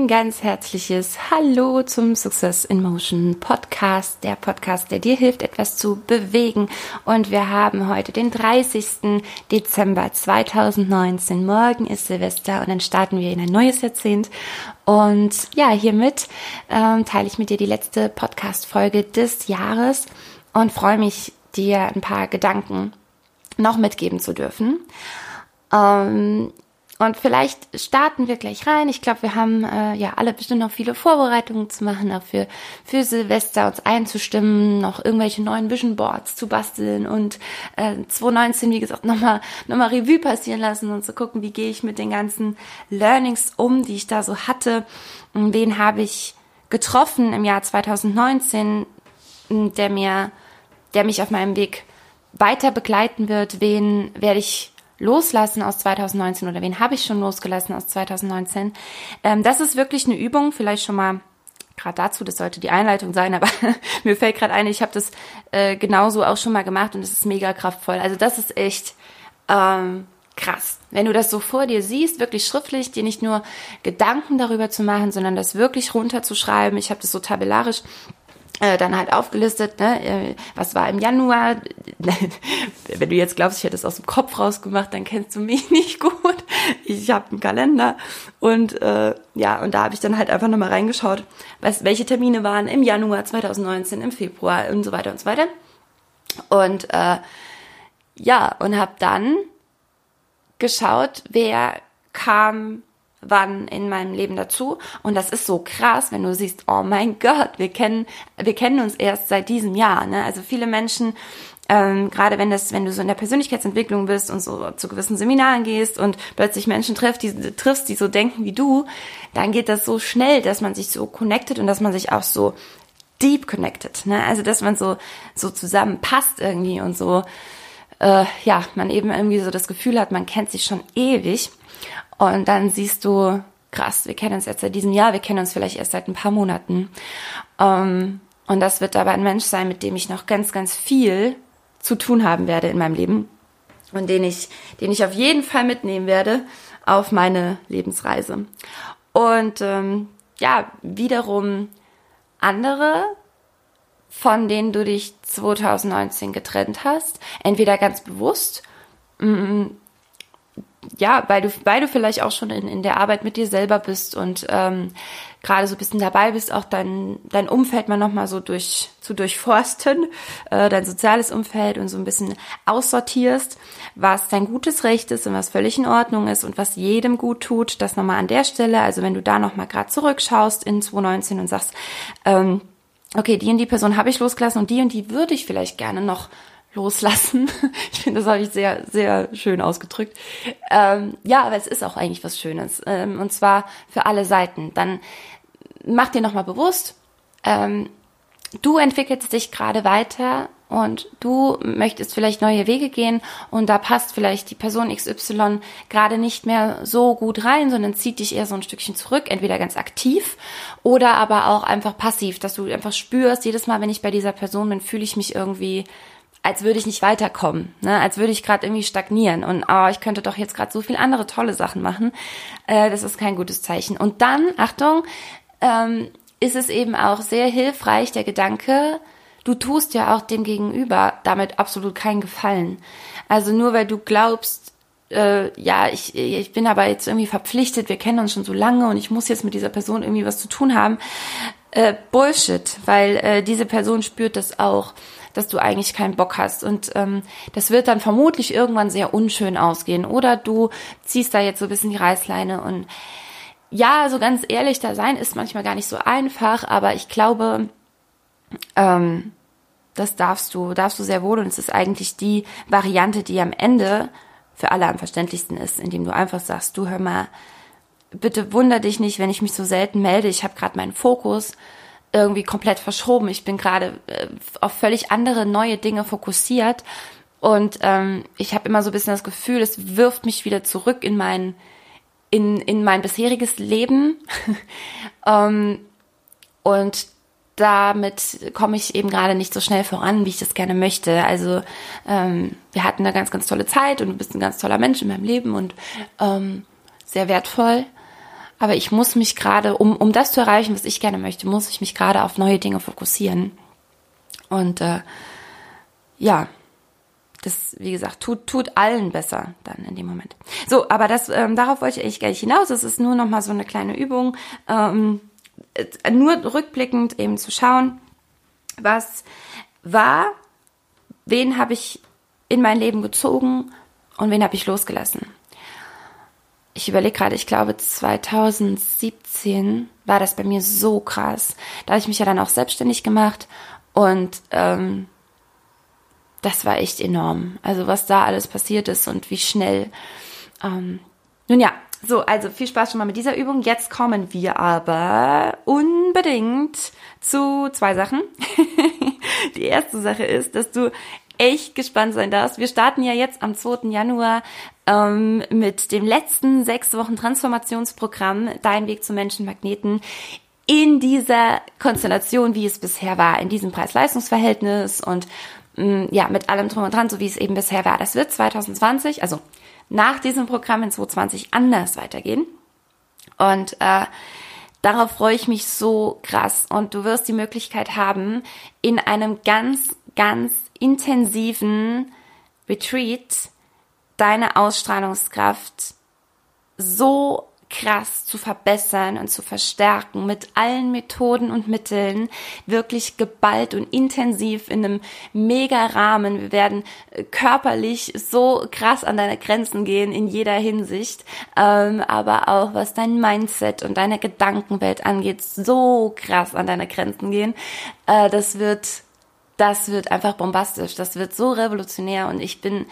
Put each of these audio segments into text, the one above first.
ein ganz herzliches Hallo zum Success in Motion Podcast, der Podcast, der dir hilft, etwas zu bewegen. Und wir haben heute den 30. Dezember 2019. Morgen ist Silvester und dann starten wir in ein neues Jahrzehnt. Und ja, hiermit ähm, teile ich mit dir die letzte Podcast-Folge des Jahres und freue mich, dir ein paar Gedanken noch mitgeben zu dürfen. Ähm, und vielleicht starten wir gleich rein. Ich glaube, wir haben äh, ja alle bestimmt noch viele Vorbereitungen zu machen, auch für, Silvester uns einzustimmen, noch irgendwelche neuen Vision Boards zu basteln und äh, 2019, wie gesagt, nochmal noch mal Revue passieren lassen und zu gucken, wie gehe ich mit den ganzen Learnings um, die ich da so hatte. Wen habe ich getroffen im Jahr 2019, der mir, der mich auf meinem Weg weiter begleiten wird, wen werde ich loslassen aus 2019 oder wen habe ich schon losgelassen aus 2019. Ähm, das ist wirklich eine Übung, vielleicht schon mal gerade dazu, das sollte die Einleitung sein, aber mir fällt gerade ein, ich habe das äh, genauso auch schon mal gemacht und es ist mega kraftvoll. Also das ist echt ähm, krass. Wenn du das so vor dir siehst, wirklich schriftlich, dir nicht nur Gedanken darüber zu machen, sondern das wirklich runterzuschreiben. Ich habe das so tabellarisch dann halt aufgelistet, ne, äh, was war im Januar. Wenn du jetzt glaubst, ich hätte es aus dem Kopf rausgemacht, dann kennst du mich nicht gut. Ich habe einen Kalender und äh, ja, und da habe ich dann halt einfach nochmal reingeschaut, was, welche Termine waren im Januar 2019, im Februar und so weiter und so weiter. Und äh, ja, und habe dann geschaut, wer kam wann in meinem Leben dazu. Und das ist so krass, wenn du siehst, oh mein Gott, wir kennen, wir kennen uns erst seit diesem Jahr. Ne? Also viele Menschen, ähm, gerade wenn das, wenn du so in der Persönlichkeitsentwicklung bist und so zu gewissen Seminaren gehst und plötzlich Menschen triffst, die triffst, die so denken wie du, dann geht das so schnell, dass man sich so connected und dass man sich auch so deep connected. Ne? Also dass man so so zusammenpasst irgendwie und so äh, ja, man eben irgendwie so das Gefühl hat, man kennt sich schon ewig. Und dann siehst du, krass, wir kennen uns jetzt seit diesem Jahr, wir kennen uns vielleicht erst seit ein paar Monaten. Um, und das wird aber ein Mensch sein, mit dem ich noch ganz, ganz viel zu tun haben werde in meinem Leben und den ich, den ich auf jeden Fall mitnehmen werde auf meine Lebensreise. Und ähm, ja, wiederum andere, von denen du dich 2019 getrennt hast, entweder ganz bewusst, mm, ja, weil du, weil du vielleicht auch schon in, in der Arbeit mit dir selber bist und ähm, gerade so ein bisschen dabei bist, auch dein, dein Umfeld mal nochmal so durch, zu durchforsten, äh, dein soziales Umfeld und so ein bisschen aussortierst, was dein gutes Recht ist und was völlig in Ordnung ist und was jedem gut tut, das nochmal an der Stelle, also wenn du da nochmal gerade zurückschaust in 2019 und sagst, ähm, okay, die und die Person habe ich losgelassen und die und die würde ich vielleicht gerne noch loslassen. Ich finde, das habe ich sehr, sehr schön ausgedrückt. Ähm, ja, aber es ist auch eigentlich was Schönes. Ähm, und zwar für alle Seiten. Dann mach dir nochmal bewusst, ähm, du entwickelst dich gerade weiter und du möchtest vielleicht neue Wege gehen und da passt vielleicht die Person XY gerade nicht mehr so gut rein, sondern zieht dich eher so ein Stückchen zurück, entweder ganz aktiv oder aber auch einfach passiv, dass du einfach spürst, jedes Mal, wenn ich bei dieser Person bin, fühle ich mich irgendwie als würde ich nicht weiterkommen, ne? als würde ich gerade irgendwie stagnieren und oh, ich könnte doch jetzt gerade so viel andere tolle Sachen machen. Äh, das ist kein gutes Zeichen. Und dann, Achtung, ähm, ist es eben auch sehr hilfreich, der Gedanke, du tust ja auch dem Gegenüber damit absolut keinen Gefallen. Also nur weil du glaubst, äh, ja, ich, ich bin aber jetzt irgendwie verpflichtet, wir kennen uns schon so lange und ich muss jetzt mit dieser Person irgendwie was zu tun haben. Äh, Bullshit, weil äh, diese Person spürt das auch dass du eigentlich keinen Bock hast. Und ähm, das wird dann vermutlich irgendwann sehr unschön ausgehen. Oder du ziehst da jetzt so ein bisschen die Reißleine. Und ja, so ganz ehrlich, da sein ist manchmal gar nicht so einfach, aber ich glaube, ähm, das darfst du, darfst du sehr wohl. Und es ist eigentlich die Variante, die am Ende für alle am verständlichsten ist, indem du einfach sagst, du hör mal, bitte wunder dich nicht, wenn ich mich so selten melde, ich habe gerade meinen Fokus irgendwie komplett verschoben. Ich bin gerade äh, auf völlig andere neue Dinge fokussiert und ähm, ich habe immer so ein bisschen das Gefühl, es wirft mich wieder zurück in mein in in mein bisheriges Leben ähm, und damit komme ich eben gerade nicht so schnell voran, wie ich das gerne möchte. Also ähm, wir hatten eine ganz, ganz tolle Zeit und du bist ein ganz toller Mensch in meinem Leben und ähm, sehr wertvoll. Aber ich muss mich gerade, um, um das zu erreichen, was ich gerne möchte, muss ich mich gerade auf neue Dinge fokussieren. Und äh, ja, das, wie gesagt, tut, tut allen besser dann in dem Moment. So, aber das, ähm, darauf wollte ich eigentlich gar nicht hinaus. Es ist nur noch mal so eine kleine Übung, ähm, nur rückblickend eben zu schauen, was war, wen habe ich in mein Leben gezogen und wen habe ich losgelassen. Ich überlege gerade, ich glaube 2017 war das bei mir so krass. Da habe ich mich ja dann auch selbstständig gemacht und ähm, das war echt enorm. Also was da alles passiert ist und wie schnell. Ähm, nun ja, so, also viel Spaß schon mal mit dieser Übung. Jetzt kommen wir aber unbedingt zu zwei Sachen. Die erste Sache ist, dass du echt gespannt sein darfst. Wir starten ja jetzt am 2. Januar ähm, mit dem letzten sechs Wochen Transformationsprogramm Dein Weg zu Menschenmagneten in dieser Konstellation, wie es bisher war, in diesem Preis-Leistungs-Verhältnis und mm, ja, mit allem drum und dran, so wie es eben bisher war. Das wird 2020, also nach diesem Programm in 2020 anders weitergehen. Und äh, darauf freue ich mich so krass. Und du wirst die Möglichkeit haben, in einem ganz, ganz intensiven Retreat deine Ausstrahlungskraft so krass zu verbessern und zu verstärken mit allen Methoden und Mitteln, wirklich geballt und intensiv in einem mega Rahmen. Wir werden äh, körperlich so krass an deine Grenzen gehen in jeder Hinsicht, ähm, aber auch was dein Mindset und deine Gedankenwelt angeht, so krass an deine Grenzen gehen. Äh, das wird, das wird einfach bombastisch. Das wird so revolutionär und ich bin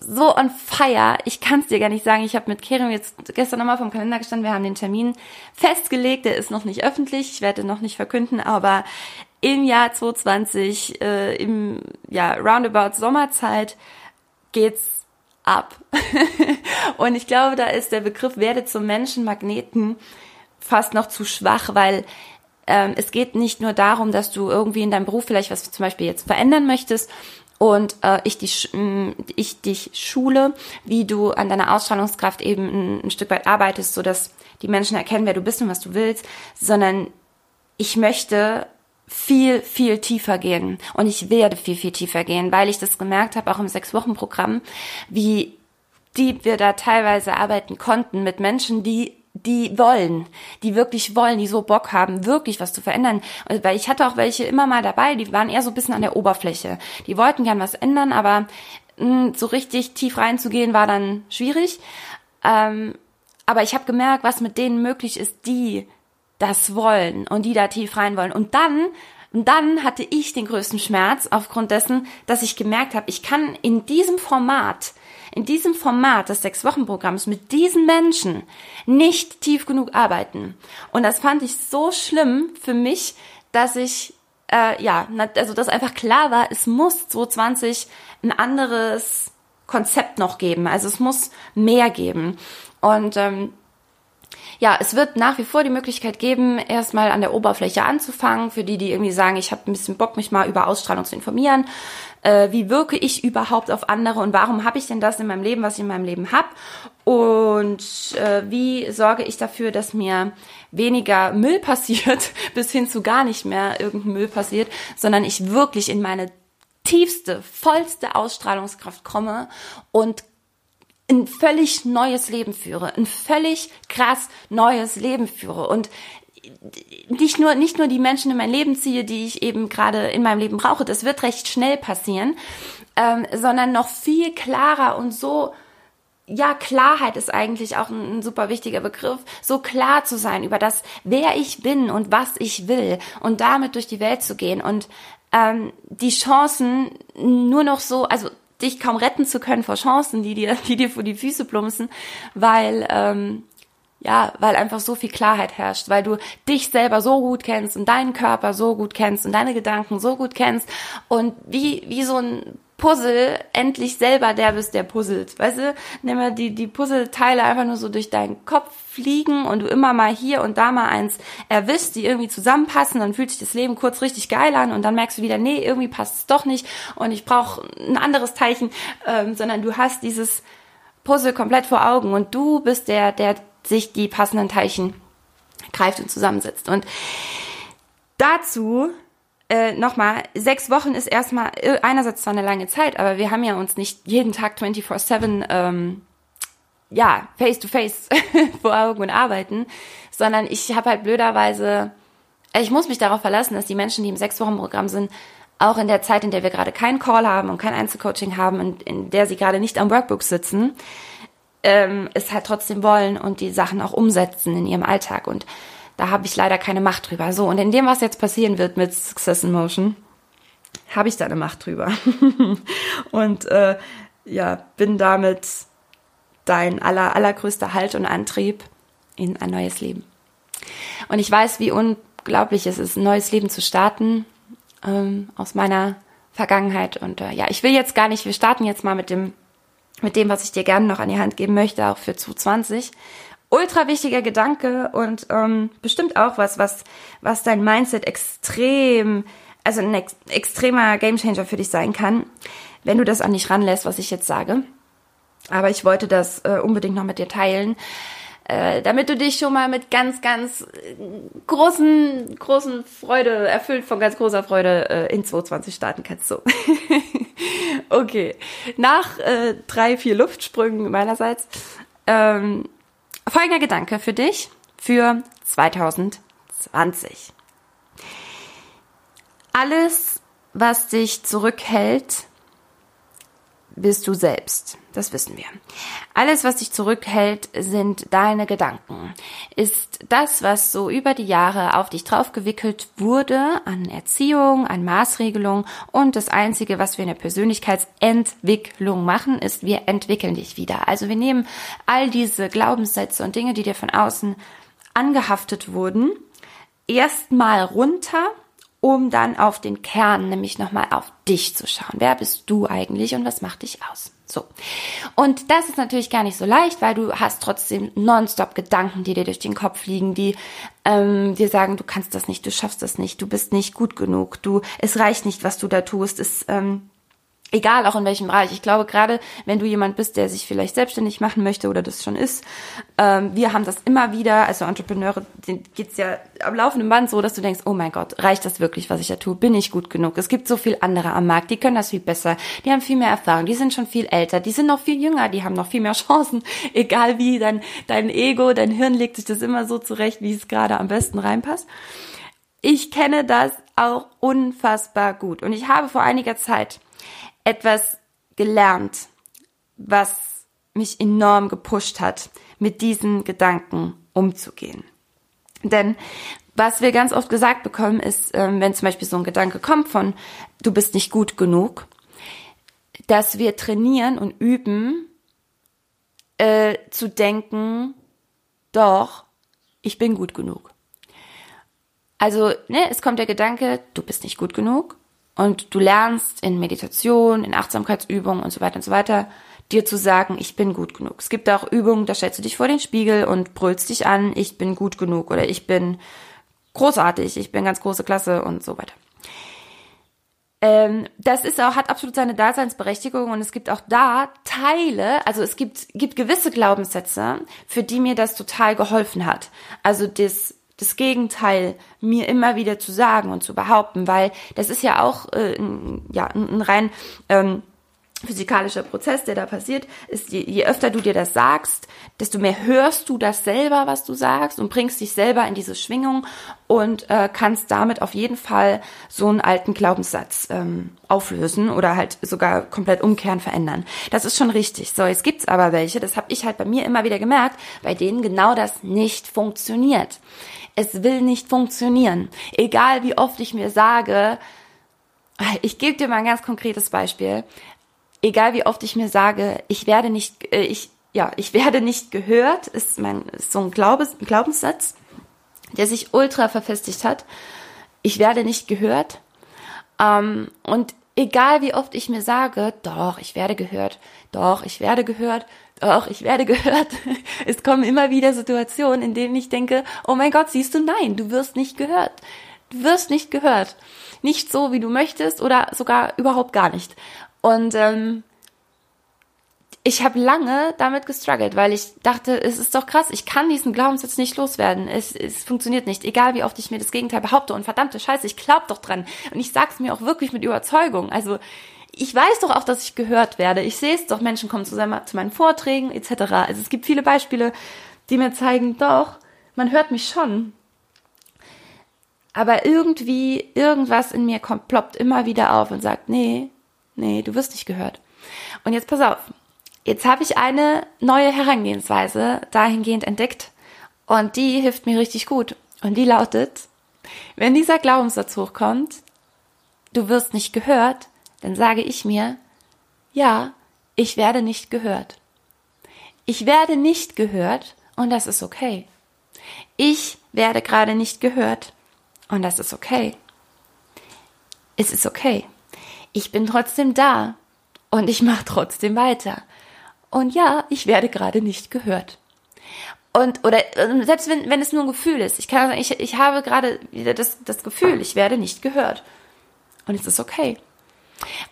so on fire. Ich kann es dir gar nicht sagen. Ich habe mit Kerem jetzt gestern nochmal vom Kalender gestanden. Wir haben den Termin festgelegt. Der ist noch nicht öffentlich. Ich werde noch nicht verkünden, aber im Jahr 2020, äh, im ja, roundabout Sommerzeit geht's ab. Und ich glaube, da ist der Begriff werde zum Menschenmagneten fast noch zu schwach, weil ähm, es geht nicht nur darum, dass du irgendwie in deinem Beruf vielleicht was zum Beispiel jetzt verändern möchtest und äh, ich, dich, ich dich schule, wie du an deiner Ausstrahlungskraft eben ein, ein Stück weit arbeitest, so dass die Menschen erkennen, wer du bist und was du willst, sondern ich möchte viel, viel tiefer gehen und ich werde viel, viel tiefer gehen, weil ich das gemerkt habe, auch im Sechs-Wochen-Programm, wie die wir da teilweise arbeiten konnten mit Menschen, die die wollen, die wirklich wollen, die so Bock haben, wirklich was zu verändern. Weil ich hatte auch welche immer mal dabei, die waren eher so ein bisschen an der Oberfläche. Die wollten gern was ändern, aber mh, hm, so richtig tief reinzugehen war dann schwierig. Ähm, aber ich habe gemerkt, was mit denen möglich ist, die das wollen und die da tief rein wollen. Und dann und dann hatte ich den größten Schmerz aufgrund dessen, dass ich gemerkt habe, ich kann in diesem Format in diesem Format des Sechs-Wochen-Programms mit diesen Menschen nicht tief genug arbeiten. Und das fand ich so schlimm für mich, dass ich, äh, ja, also dass einfach klar war, es muss 2020 ein anderes Konzept noch geben. Also es muss mehr geben. Und ähm, ja, es wird nach wie vor die Möglichkeit geben, erstmal an der Oberfläche anzufangen, für die, die irgendwie sagen, ich habe ein bisschen Bock, mich mal über Ausstrahlung zu informieren. Äh, wie wirke ich überhaupt auf andere und warum habe ich denn das in meinem Leben, was ich in meinem Leben habe? Und äh, wie sorge ich dafür, dass mir weniger Müll passiert, bis hin zu gar nicht mehr irgendein Müll passiert, sondern ich wirklich in meine tiefste, vollste Ausstrahlungskraft komme und ein völlig neues Leben führe, ein völlig krass neues Leben führe und nicht nur, nicht nur die Menschen in mein Leben ziehe, die ich eben gerade in meinem Leben brauche, das wird recht schnell passieren, ähm, sondern noch viel klarer und so, ja, Klarheit ist eigentlich auch ein, ein, super wichtiger Begriff, so klar zu sein über das, wer ich bin und was ich will und damit durch die Welt zu gehen und ähm, die Chancen nur noch so, also dich kaum retten zu können vor Chancen, die dir, die dir vor die Füße plumpsen, weil ähm, ja, weil einfach so viel Klarheit herrscht, weil du dich selber so gut kennst und deinen Körper so gut kennst und deine Gedanken so gut kennst und wie wie so ein Puzzle endlich selber der bist, der puzzelt. Weißt du, nimm mal die, die Puzzleteile einfach nur so durch deinen Kopf fliegen und du immer mal hier und da mal eins erwischst, die irgendwie zusammenpassen, dann fühlt sich das Leben kurz richtig geil an und dann merkst du wieder, nee, irgendwie passt es doch nicht und ich brauche ein anderes Teilchen, ähm, sondern du hast dieses Puzzle komplett vor Augen und du bist der, der sich die passenden Teilchen greift und zusammensetzt. Und dazu äh, nochmal, sechs Wochen ist erstmal äh, einerseits zwar eine lange Zeit, aber wir haben ja uns nicht jeden Tag 24-7 ähm, ja, face to face vor Augen und arbeiten, sondern ich habe halt blöderweise, äh, ich muss mich darauf verlassen, dass die Menschen, die im Sechs-Wochen-Programm sind, auch in der Zeit, in der wir gerade keinen Call haben und kein Einzelcoaching haben und in der sie gerade nicht am Workbook sitzen, ähm, es halt trotzdem wollen und die Sachen auch umsetzen in ihrem Alltag. Und da habe ich leider keine Macht drüber. So, und in dem, was jetzt passieren wird mit Success in Motion, habe ich da eine Macht drüber. und äh, ja, bin damit dein aller, allergrößter Halt und Antrieb in ein neues Leben. Und ich weiß, wie unglaublich es ist, ein neues Leben zu starten ähm, aus meiner Vergangenheit. Und äh, ja, ich will jetzt gar nicht, wir starten jetzt mal mit dem, mit dem, was ich dir gerne noch an die Hand geben möchte, auch für 2020. Ultra wichtiger Gedanke und ähm, bestimmt auch was, was, was dein Mindset extrem, also ein ex extremer Gamechanger für dich sein kann, wenn du das an dich ranlässt, was ich jetzt sage. Aber ich wollte das äh, unbedingt noch mit dir teilen, äh, damit du dich schon mal mit ganz, ganz äh, großen, großen Freude, erfüllt von ganz großer Freude äh, in 2020 starten kannst. So. okay. Nach äh, drei, vier Luftsprüngen meinerseits, ähm, folgender Gedanke für dich für 2020. Alles, was dich zurückhält, bist du selbst. Das wissen wir. Alles, was dich zurückhält, sind deine Gedanken. Ist das, was so über die Jahre auf dich draufgewickelt wurde, an Erziehung, an Maßregelung und das Einzige, was wir in der Persönlichkeitsentwicklung machen, ist, wir entwickeln dich wieder. Also wir nehmen all diese Glaubenssätze und Dinge, die dir von außen angehaftet wurden, erstmal runter um dann auf den Kern, nämlich nochmal auf dich zu schauen. Wer bist du eigentlich und was macht dich aus? So. Und das ist natürlich gar nicht so leicht, weil du hast trotzdem nonstop Gedanken, die dir durch den Kopf liegen, die ähm, dir sagen, du kannst das nicht, du schaffst das nicht, du bist nicht gut genug, du, es reicht nicht, was du da tust, es, ähm, Egal, auch in welchem Bereich. Ich glaube, gerade wenn du jemand bist, der sich vielleicht selbstständig machen möchte oder das schon ist, ähm, wir haben das immer wieder, also Entrepreneure, denen geht's ja am laufenden Band so, dass du denkst, oh mein Gott, reicht das wirklich, was ich da tue? Bin ich gut genug? Es gibt so viel andere am Markt, die können das viel besser, die haben viel mehr Erfahrung, die sind schon viel älter, die sind noch viel jünger, die haben noch viel mehr Chancen. Egal wie, dein, dein Ego, dein Hirn legt sich das immer so zurecht, wie es gerade am besten reinpasst. Ich kenne das auch unfassbar gut. Und ich habe vor einiger Zeit etwas gelernt, was mich enorm gepusht hat, mit diesen Gedanken umzugehen. Denn was wir ganz oft gesagt bekommen, ist, ähm, wenn zum Beispiel so ein Gedanke kommt von, du bist nicht gut genug, dass wir trainieren und üben, äh, zu denken, doch, ich bin gut genug. Also, ne, es kommt der Gedanke, du bist nicht gut genug. Und du lernst in Meditation, in Achtsamkeitsübungen und so weiter und so weiter, dir zu sagen, ich bin gut genug. Es gibt auch Übungen, da stellst du dich vor den Spiegel und brüllst dich an, ich bin gut genug oder ich bin großartig, ich bin ganz große Klasse und so weiter. Ähm, das ist auch, hat absolut seine Daseinsberechtigung und es gibt auch da Teile, also es gibt, gibt gewisse Glaubenssätze, für die mir das total geholfen hat. Also das das Gegenteil mir immer wieder zu sagen und zu behaupten, weil das ist ja auch äh, ja, ein rein ähm, physikalischer Prozess, der da passiert, ist, je, je öfter du dir das sagst, desto mehr hörst du das selber, was du sagst und bringst dich selber in diese Schwingung und äh, kannst damit auf jeden Fall so einen alten Glaubenssatz ähm, auflösen oder halt sogar komplett umkehren, verändern. Das ist schon richtig. So, jetzt gibt's aber welche, das habe ich halt bei mir immer wieder gemerkt, bei denen genau das nicht funktioniert. Es will nicht funktionieren. Egal wie oft ich mir sage, ich gebe dir mal ein ganz konkretes Beispiel. Egal wie oft ich mir sage, ich werde nicht, äh, ich, ja, ich werde nicht gehört, ist mein, ist so ein Glaubens, Glaubenssatz, der sich ultra verfestigt hat. Ich werde nicht gehört. Ähm, und egal wie oft ich mir sage, doch, ich werde gehört, doch, ich werde gehört, doch, ich werde gehört. Es kommen immer wieder Situationen, in denen ich denke, oh mein Gott, siehst du, nein, du wirst nicht gehört. Du wirst nicht gehört. Nicht so, wie du möchtest oder sogar überhaupt gar nicht. Und ähm, ich habe lange damit gestruggelt, weil ich dachte, es ist doch krass, ich kann diesen Glaubenssatz nicht loswerden. Es, es funktioniert nicht, egal wie oft ich mir das Gegenteil behaupte. Und verdammte Scheiße, ich glaub doch dran. Und ich sag's mir auch wirklich mit Überzeugung. Also ich weiß doch auch, dass ich gehört werde. Ich sehe es doch, Menschen kommen zu, zu meinen Vorträgen etc. Also es gibt viele Beispiele, die mir zeigen, doch, man hört mich schon. Aber irgendwie, irgendwas in mir kommt, ploppt immer wieder auf und sagt, nee, nee, du wirst nicht gehört. Und jetzt pass auf. Jetzt habe ich eine neue Herangehensweise dahingehend entdeckt und die hilft mir richtig gut. Und die lautet, wenn dieser Glaubenssatz hochkommt, du wirst nicht gehört, dann sage ich mir, ja, ich werde nicht gehört. Ich werde nicht gehört und das ist okay. Ich werde gerade nicht gehört und das ist okay. Es ist okay. Ich bin trotzdem da und ich mache trotzdem weiter. Und ja, ich werde gerade nicht gehört. Und, oder selbst wenn, wenn es nur ein Gefühl ist, ich kann sagen, ich, ich habe gerade wieder das, das Gefühl, ich werde nicht gehört. Und es ist okay.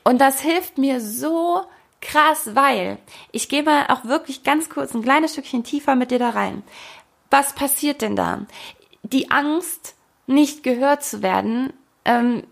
Und das hilft mir so krass, weil ich gehe mal auch wirklich ganz kurz ein kleines Stückchen tiefer mit dir da rein. Was passiert denn da? Die Angst, nicht gehört zu werden, ähm,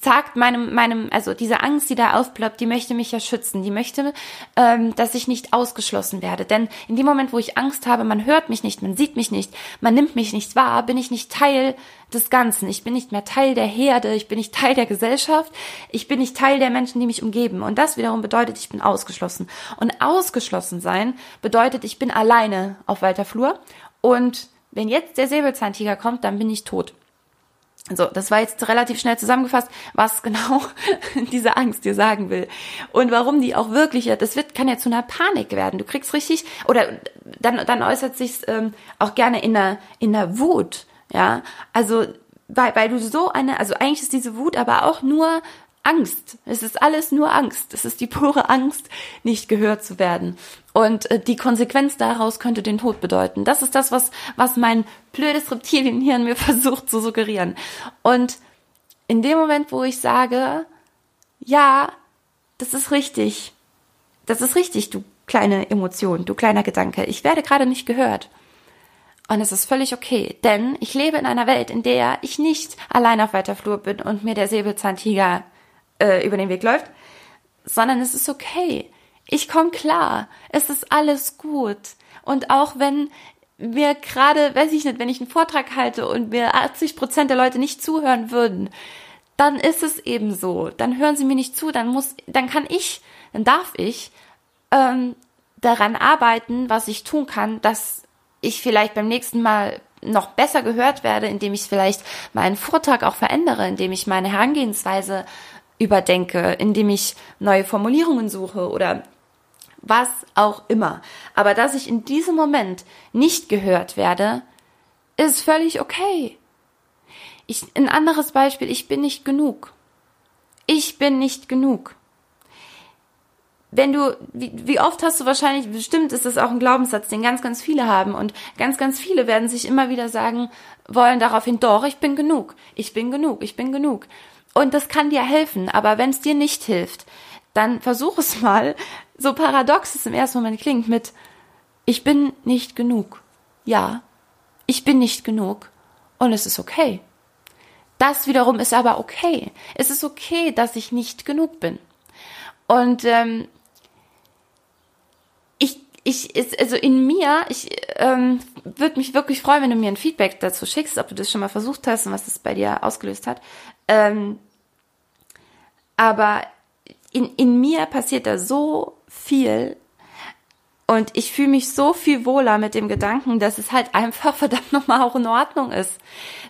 sagt meinem, meinem, also diese Angst, die da aufploppt, die möchte mich ja schützen. Die möchte, ähm, dass ich nicht ausgeschlossen werde. Denn in dem Moment, wo ich Angst habe, man hört mich nicht, man sieht mich nicht, man nimmt mich nicht wahr, bin ich nicht Teil des Ganzen. Ich bin nicht mehr Teil der Herde, ich bin nicht Teil der Gesellschaft, ich bin nicht Teil der Menschen, die mich umgeben. Und das wiederum bedeutet, ich bin ausgeschlossen. Und ausgeschlossen sein bedeutet, ich bin alleine auf weiter Flur. Und wenn jetzt der Säbelzahntiger kommt, dann bin ich tot. So, das war jetzt relativ schnell zusammengefasst, was genau diese Angst dir sagen will. Und warum die auch wirklich, das wird, kann ja zu einer Panik werden. Du kriegst richtig, oder dann, dann äußert sich ähm, auch gerne in der, in der Wut. Ja, also, weil, weil du so eine, also eigentlich ist diese Wut aber auch nur Angst. Es ist alles nur Angst. Es ist die pure Angst, nicht gehört zu werden. Und äh, die Konsequenz daraus könnte den Tod bedeuten. Das ist das, was, was mein blödes Reptilienhirn mir versucht zu suggerieren. Und in dem Moment, wo ich sage, ja, das ist richtig. Das ist richtig, du kleine Emotion, du kleiner Gedanke. Ich werde gerade nicht gehört. Und es ist völlig okay, denn ich lebe in einer Welt, in der ich nicht allein auf weiter Flur bin und mir der Säbelzahntiger äh, über den Weg läuft, sondern es ist okay. Ich komme klar. Es ist alles gut. Und auch wenn mir gerade, weiß ich nicht, wenn ich einen Vortrag halte und mir 80 Prozent der Leute nicht zuhören würden, dann ist es eben so. Dann hören sie mir nicht zu. Dann muss, dann kann ich, dann darf ich ähm, daran arbeiten, was ich tun kann, dass ich vielleicht beim nächsten Mal noch besser gehört werde, indem ich vielleicht meinen Vortrag auch verändere, indem ich meine Herangehensweise überdenke, indem ich neue Formulierungen suche oder was auch immer. Aber dass ich in diesem Moment nicht gehört werde, ist völlig okay. Ich, ein anderes Beispiel, ich bin nicht genug. Ich bin nicht genug. Wenn du, wie, wie oft hast du wahrscheinlich, bestimmt ist das auch ein Glaubenssatz, den ganz, ganz viele haben und ganz, ganz viele werden sich immer wieder sagen wollen daraufhin, doch, ich bin genug, ich bin genug, ich bin genug. Und das kann dir helfen, aber wenn es dir nicht hilft, dann versuch es mal, so paradox es im ersten Moment klingt, mit ich bin nicht genug. Ja, ich bin nicht genug und es ist okay. Das wiederum ist aber okay. Es ist okay, dass ich nicht genug bin. Und ähm, ich, ich, also in mir, ich ähm, würde mich wirklich freuen, wenn du mir ein Feedback dazu schickst, ob du das schon mal versucht hast und was das bei dir ausgelöst hat. Ähm, aber in, in mir passiert da so viel und ich fühle mich so viel wohler mit dem Gedanken, dass es halt einfach verdammt nochmal auch in Ordnung ist.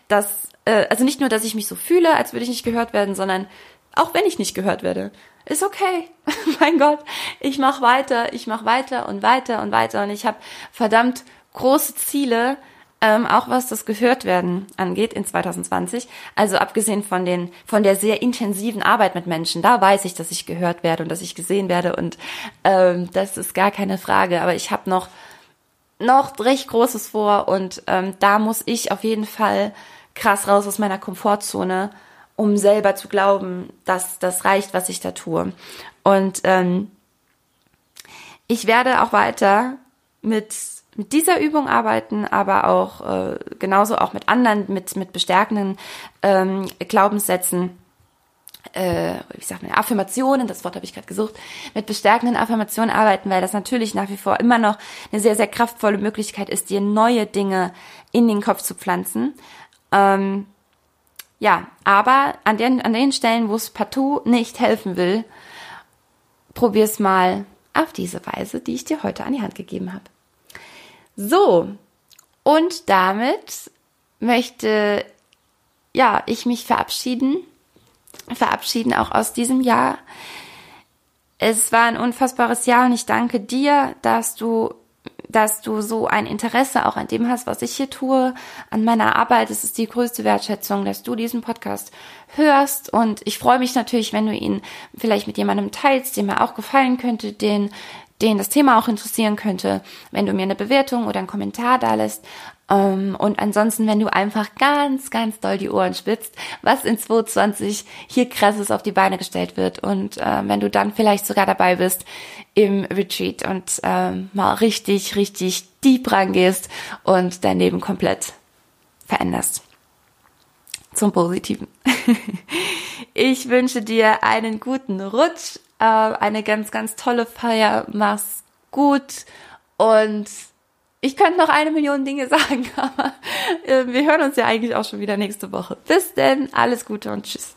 Dass, äh, also nicht nur, dass ich mich so fühle, als würde ich nicht gehört werden, sondern auch wenn ich nicht gehört werde, ist okay. mein Gott, ich mache weiter, ich mache weiter und weiter und weiter und ich habe verdammt große Ziele, ähm, auch was das Gehörtwerden angeht in 2020. Also abgesehen von den von der sehr intensiven Arbeit mit Menschen, da weiß ich, dass ich gehört werde und dass ich gesehen werde und ähm, das ist gar keine Frage. Aber ich habe noch noch recht Großes vor und ähm, da muss ich auf jeden Fall krass raus aus meiner Komfortzone, um selber zu glauben, dass das reicht, was ich da tue. Und ähm, ich werde auch weiter mit mit dieser Übung arbeiten, aber auch äh, genauso auch mit anderen, mit mit bestärkenden ähm, Glaubenssätzen äh, wie sagt man, Affirmationen, das Wort habe ich gerade gesucht, mit bestärkenden Affirmationen arbeiten, weil das natürlich nach wie vor immer noch eine sehr, sehr kraftvolle Möglichkeit ist, dir neue Dinge in den Kopf zu pflanzen. Ähm, ja, aber an den, an den Stellen, wo es partout nicht helfen will, probier's mal auf diese Weise, die ich dir heute an die Hand gegeben habe. So, und damit möchte ja ich mich verabschieden verabschieden, auch aus diesem Jahr. Es war ein unfassbares Jahr und ich danke dir, dass du dass du so ein Interesse auch an dem hast, was ich hier tue, an meiner Arbeit. Es ist die größte Wertschätzung, dass du diesen Podcast hörst. Und ich freue mich natürlich, wenn du ihn vielleicht mit jemandem teilst, dem er auch gefallen könnte, den, den das Thema auch interessieren könnte, wenn du mir eine Bewertung oder einen Kommentar da lässt. Ähm, und ansonsten, wenn du einfach ganz, ganz doll die Ohren spitzt, was in 2020 hier krasses auf die Beine gestellt wird. Und äh, wenn du dann vielleicht sogar dabei bist im Retreat und ähm, mal richtig, richtig deep rangehst und dein Leben komplett veränderst. Zum Positiven. ich wünsche dir einen guten Rutsch, äh, eine ganz, ganz tolle Feier. Mach's gut und ich könnte noch eine Million Dinge sagen, aber äh, wir hören uns ja eigentlich auch schon wieder nächste Woche. Bis denn, alles Gute und tschüss.